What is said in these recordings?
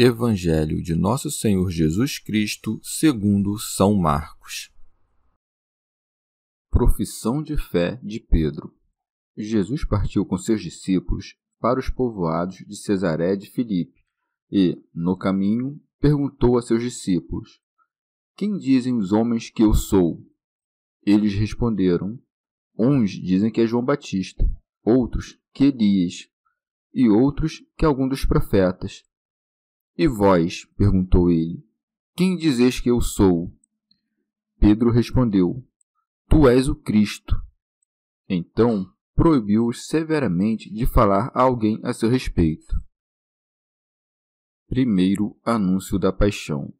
Evangelho de Nosso Senhor Jesus Cristo, segundo São Marcos. Profissão de fé de Pedro. Jesus partiu com seus discípulos para os povoados de Cesaré de Filipe e, no caminho, perguntou a seus discípulos: Quem dizem os homens que eu sou? Eles responderam: Uns dizem que é João Batista, outros que Elias, e outros que algum dos profetas. E vós? perguntou ele. Quem dizes que eu sou? Pedro respondeu: Tu és o Cristo. Então proibiu-os severamente de falar a alguém a seu respeito. Primeiro anúncio da paixão.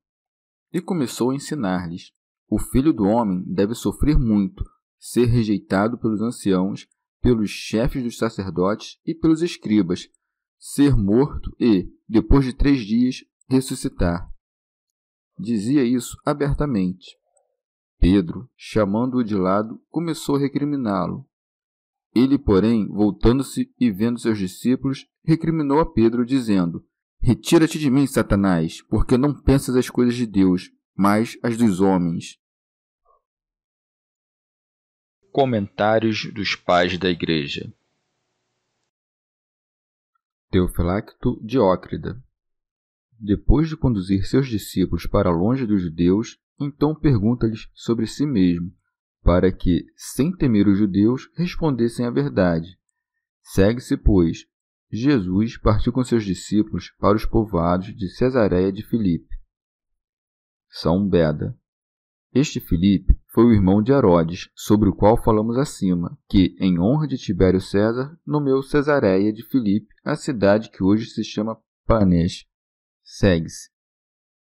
E começou a ensinar-lhes: O filho do homem deve sofrer muito, ser rejeitado pelos anciãos, pelos chefes dos sacerdotes e pelos escribas, ser morto e, depois de três dias, ressuscitar. Dizia isso abertamente. Pedro, chamando-o de lado, começou a recriminá-lo. Ele, porém, voltando-se e vendo seus discípulos, recriminou a Pedro, dizendo: Retira-te de mim, Satanás, porque não pensas as coisas de Deus, mas as dos homens. Comentários dos Pais da Igreja Teofilacto Diócrida. Depois de conduzir seus discípulos para longe dos judeus, então pergunta-lhes sobre si mesmo, para que, sem temer os judeus, respondessem a verdade. Segue-se, pois, Jesus partiu com seus discípulos para os povoados de Cesareia de Filipe. São Beda. Este Filipe foi o irmão de Herodes, sobre o qual falamos acima, que, em honra de Tibério César, nomeou Cesareia de Filipe a cidade que hoje se chama Panes. Segue-se.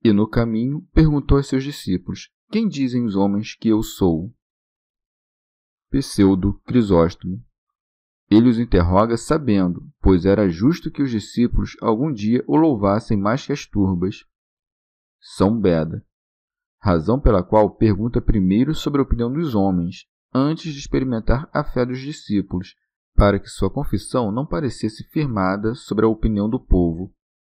E no caminho perguntou a seus discípulos: Quem dizem os homens que eu sou? Pseudo Crisóstomo. Ele os interroga sabendo, pois era justo que os discípulos algum dia o louvassem mais que as turbas. São Beda razão pela qual pergunta primeiro sobre a opinião dos homens, antes de experimentar a fé dos discípulos, para que sua confissão não parecesse firmada sobre a opinião do povo.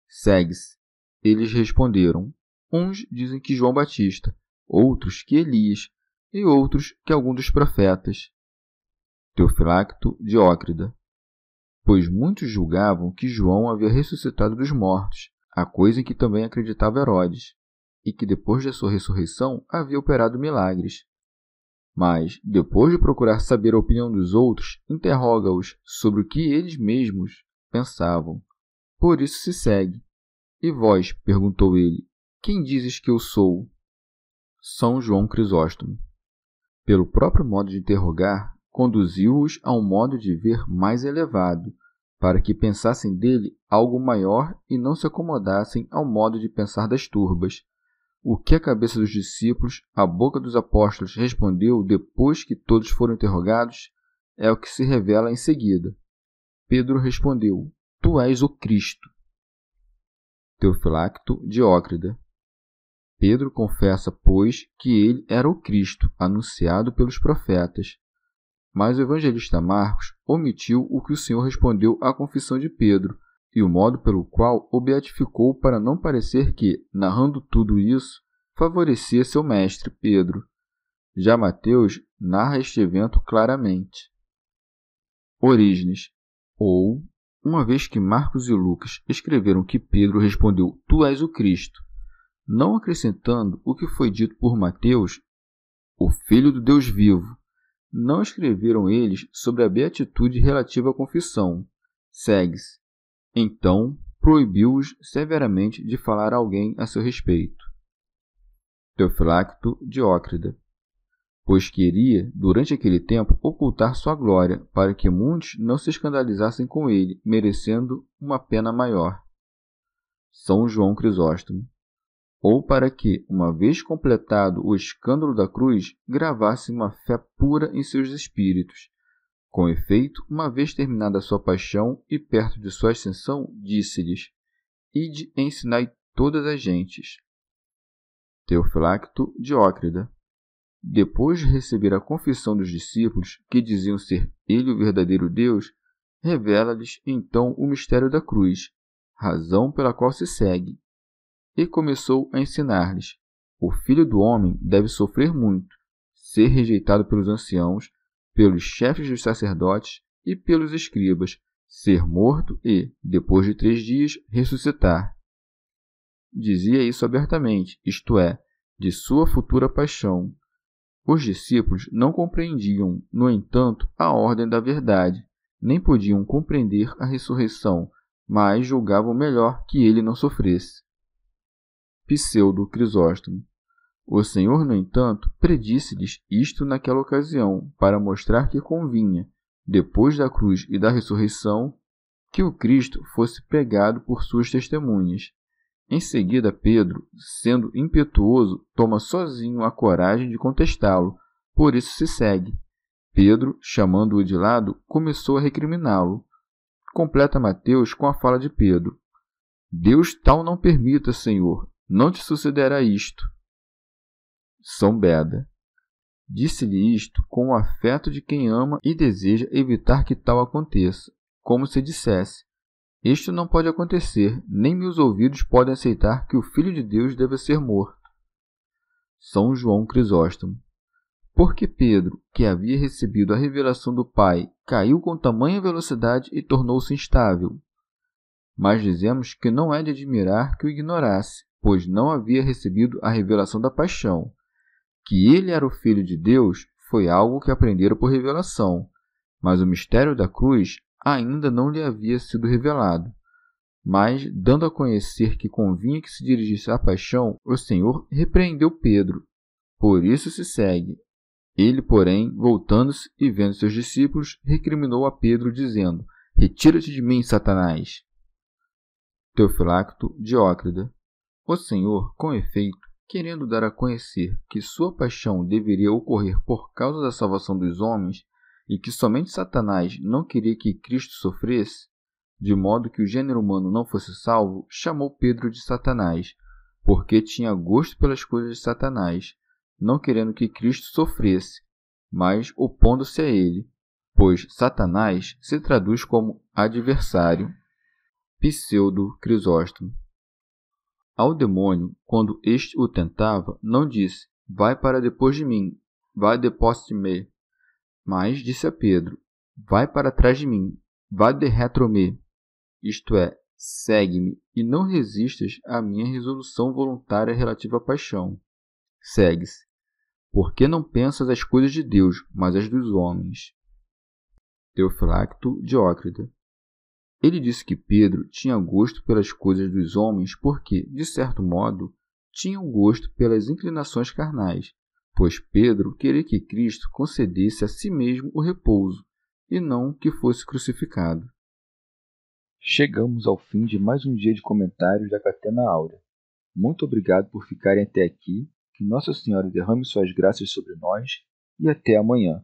Segue-se. Eles responderam: Uns dizem que João Batista, outros que Elias, e outros que algum dos profetas. Teofilacto Diócrida. Pois muitos julgavam que João havia ressuscitado dos mortos, a coisa em que também acreditava Herodes e que depois de sua ressurreição havia operado milagres. Mas, depois de procurar saber a opinião dos outros, interroga-os sobre o que eles mesmos pensavam. Por isso se segue. E vós, perguntou ele, quem dizes que eu sou? São João Crisóstomo. Pelo próprio modo de interrogar, conduziu-os a um modo de ver mais elevado, para que pensassem dele algo maior e não se acomodassem ao modo de pensar das turbas, o que a cabeça dos discípulos, a boca dos apóstolos respondeu depois que todos foram interrogados é o que se revela em seguida. Pedro respondeu: Tu és o Cristo. Teofilacto Diócrida. Pedro confessa, pois, que ele era o Cristo, anunciado pelos profetas. Mas o evangelista Marcos omitiu o que o Senhor respondeu à confissão de Pedro, e o modo pelo qual o beatificou para não parecer que, narrando tudo isso, favorecia seu mestre Pedro. Já Mateus narra este evento claramente. Orígenes, ou uma vez que Marcos e Lucas escreveram que Pedro respondeu: Tu és o Cristo, não acrescentando o que foi dito por Mateus, o Filho do Deus vivo, não escreveram eles sobre a beatitude relativa à confissão. Segue-se. Então, proibiu-os severamente de falar a alguém a seu respeito. Teofilacto Diócrida pois queria, durante aquele tempo, ocultar sua glória, para que muitos não se escandalizassem com ele, merecendo uma pena maior. São João Crisóstomo. Ou para que, uma vez completado o escândalo da cruz, gravasse uma fé pura em seus espíritos. Com efeito, uma vez terminada sua paixão e perto de sua ascensão, disse-lhes: Ide ensinai todas as gentes. Teofilacto Diócrida depois de receber a confissão dos discípulos, que diziam ser ele o verdadeiro Deus, revela-lhes então o mistério da cruz, razão pela qual se segue. E começou a ensinar-lhes: o filho do homem deve sofrer muito, ser rejeitado pelos anciãos, pelos chefes dos sacerdotes e pelos escribas, ser morto e, depois de três dias, ressuscitar. Dizia isso abertamente, isto é, de sua futura paixão, os discípulos não compreendiam, no entanto, a ordem da verdade, nem podiam compreender a ressurreição, mas julgavam melhor que ele não sofresse. Pseudo Crisóstomo. O Senhor, no entanto, predisse-lhes isto naquela ocasião, para mostrar que convinha, depois da cruz e da ressurreição, que o Cristo fosse pregado por suas testemunhas, em seguida, Pedro, sendo impetuoso, toma sozinho a coragem de contestá-lo, por isso se segue. Pedro, chamando-o de lado, começou a recriminá-lo. Completa Mateus com a fala de Pedro: Deus tal não permita, Senhor, não te sucederá isto. São Beda. Disse-lhe isto com o afeto de quem ama e deseja evitar que tal aconteça, como se dissesse: isto não pode acontecer, nem meus ouvidos podem aceitar que o Filho de Deus deva ser morto. São João Crisóstomo. Porque Pedro, que havia recebido a revelação do Pai, caiu com tamanha velocidade e tornou-se instável. Mas dizemos que não é de admirar que o ignorasse, pois não havia recebido a revelação da paixão. Que ele era o Filho de Deus foi algo que aprendera por revelação, mas o mistério da cruz ainda não lhe havia sido revelado. Mas, dando a conhecer que convinha que se dirigisse à paixão, o Senhor repreendeu Pedro. Por isso se segue. Ele, porém, voltando-se e vendo seus discípulos, recriminou a Pedro, dizendo: Retira-te de mim, Satanás. Teofilacto Diócrida. O Senhor, com efeito, querendo dar a conhecer que sua paixão deveria ocorrer por causa da salvação dos homens, e que somente Satanás não queria que Cristo sofresse, de modo que o gênero humano não fosse salvo, chamou Pedro de Satanás, porque tinha gosto pelas coisas de Satanás, não querendo que Cristo sofresse, mas opondo-se a ele, pois Satanás se traduz como adversário. Pseudo Crisóstomo. Ao demônio, quando este o tentava, não disse: Vai para depois de mim, vai depois de mim, mas disse a Pedro: Vai para trás de mim, vá de retro-me, isto é, segue-me e não resistas à minha resolução voluntária relativa à paixão. Segue-se, porque não pensas as coisas de Deus, mas as dos homens. Teofilacto Diócrida. Ele disse que Pedro tinha gosto pelas coisas dos homens porque, de certo modo, tinham gosto pelas inclinações carnais, pois Pedro queria que Cristo concedesse a si mesmo o repouso, e não que fosse crucificado. Chegamos ao fim de mais um dia de comentários da Catena Áurea. Muito obrigado por ficarem até aqui, que Nossa Senhora derrame suas graças sobre nós, e até amanhã.